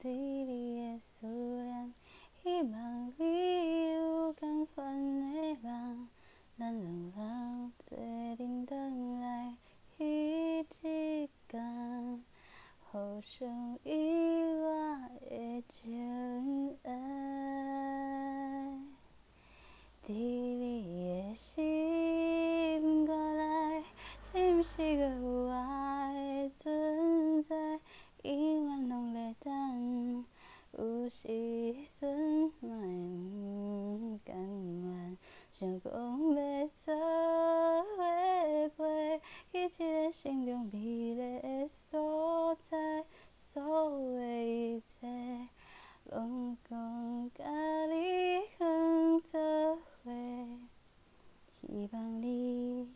对你的思念，希望你有同款的梦，咱两人做阵转来彼一天，互相意外的情爱，伫你牺牲不甘愿，想讲要做伙飞去一个心中美丽的所在，所有的一切，拢讲甲你很做伙，希望你。